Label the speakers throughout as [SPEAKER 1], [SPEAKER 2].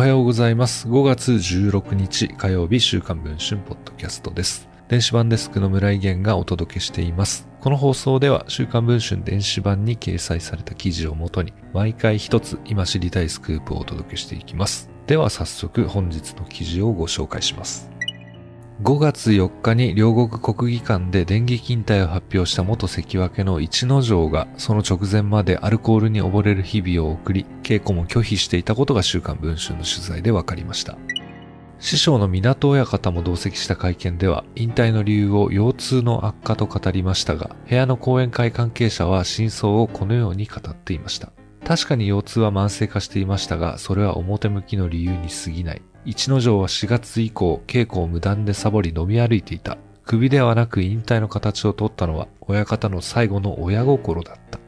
[SPEAKER 1] おはようございます。5月16日火曜日週刊文春ポッドキャストです。電子版デスクの村井源がお届けしています。この放送では週刊文春電子版に掲載された記事をもとに毎回一つ今知りたいスクープをお届けしていきます。では早速本日の記事をご紹介します。5月4日に両国国技館で電撃引退を発表した元関脇の一之丞がその直前までアルコールに溺れる日々を送り、稽古も拒否していたことが週刊文春の取材で分かりました。師匠の港親方も同席した会見では、引退の理由を腰痛の悪化と語りましたが、部屋の講演会関係者は真相をこのように語っていました。確かに腰痛は慢性化していましたが、それは表向きの理由に過ぎない。一之丞は4月以降、稽古を無断でサボり飲み歩いていた。首ではなく引退の形を取ったのは、親方の最後の親心だった。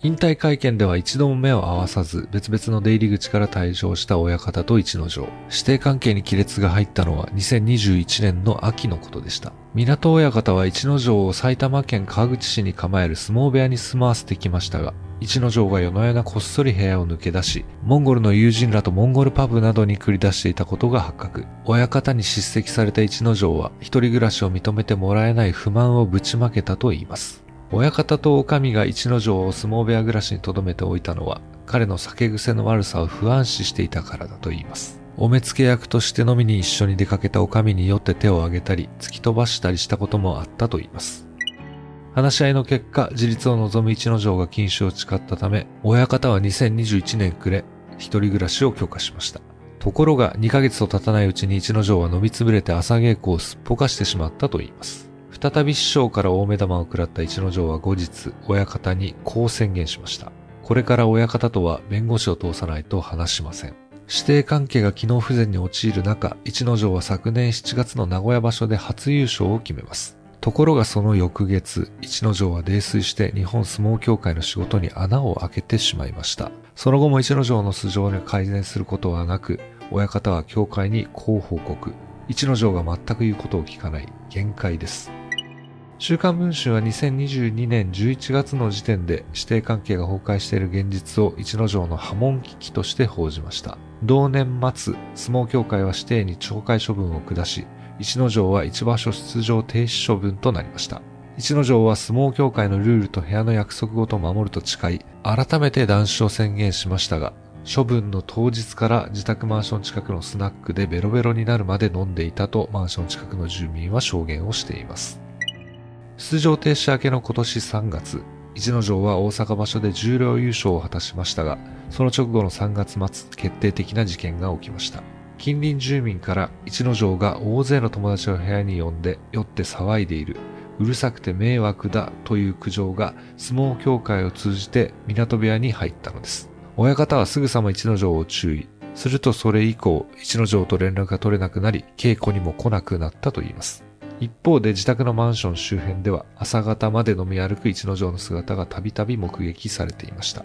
[SPEAKER 1] 引退会見では一度も目を合わさず、別々の出入り口から退場した親方と一之丞。指定関係に亀裂が入ったのは2021年の秋のことでした。港親方は一之丞を埼玉県川口市に構える相撲部屋に住まわせてきましたが、一之丞が夜な夜なこっそり部屋を抜け出し、モンゴルの友人らとモンゴルパブなどに繰り出していたことが発覚。親方に叱責された一之丞は、一人暮らしを認めてもらえない不満をぶちまけたと言います。親方と女将が一之丞を相撲部屋暮らしに留めておいたのは、彼の酒癖の悪さを不安視していたからだと言います。お目付け役として飲みに一緒に出かけた女将によって手を挙げたり、突き飛ばしたりしたこともあったと言います。話し合いの結果、自立を望む一之丞が禁酒を誓ったため、親方は2021年暮れ、一人暮らしを許可しました。ところが、2ヶ月と経たないうちに一之丞は飲みつぶれて朝稽古をすっぽかしてしまったと言います。再び師匠から大目玉を食らった一之丞は後日、親方にこう宣言しました。これから親方とは弁護士を通さないと話しません。指定関係が機能不全に陥る中、一之丞は昨年7月の名古屋場所で初優勝を決めます。ところがその翌月、一之丞は泥酔して日本相撲協会の仕事に穴を開けてしまいました。その後も一之丞の素性に改善することはなく、親方は協会にこう報告。一之丞が全く言うことを聞かない。限界です。週刊文春は2022年11月の時点で指定関係が崩壊している現実を一之丞の波紋危機として報じました。同年末、相撲協会は指定に懲戒処分を下し、一之丞は一場所出場停止処分となりました。一之丞は相撲協会のルールと部屋の約束ごと守ると誓い、改めて断酒を宣言しましたが、処分の当日から自宅マンション近くのスナックでベロベロになるまで飲んでいたとマンション近くの住民は証言をしています。出場停止明けの今年3月、一之丞は大阪場所で重量優勝を果たしましたが、その直後の3月末、決定的な事件が起きました。近隣住民から一之丞が大勢の友達を部屋に呼んで酔って騒いでいる、うるさくて迷惑だという苦情が相撲協会を通じて港部屋に入ったのです。親方はすぐさま一之丞を注意。するとそれ以降、一之丞と連絡が取れなくなり、稽古にも来なくなったと言います。一方で自宅のマンション周辺では朝方まで飲み歩く一之丞の姿がたびたび目撃されていました。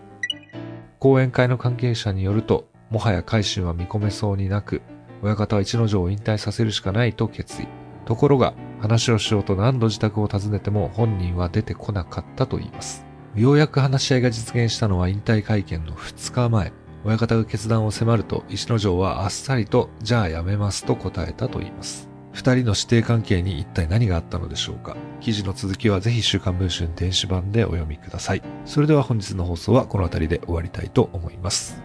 [SPEAKER 1] 講演会の関係者によると、もはや改心は見込めそうになく、親方は一之丞を引退させるしかないと決意。ところが、話をしようと何度自宅を訪ねても本人は出てこなかったと言います。ようやく話し合いが実現したのは引退会見の2日前。親方が決断を迫ると、石之丞はあっさりと、じゃあやめますと答えたと言います。二人の指定関係に一体何があったのでしょうか？記事の続きはぜひ週刊文春電子版でお読みください。それでは本日の放送はこの辺りで終わりたいと思います。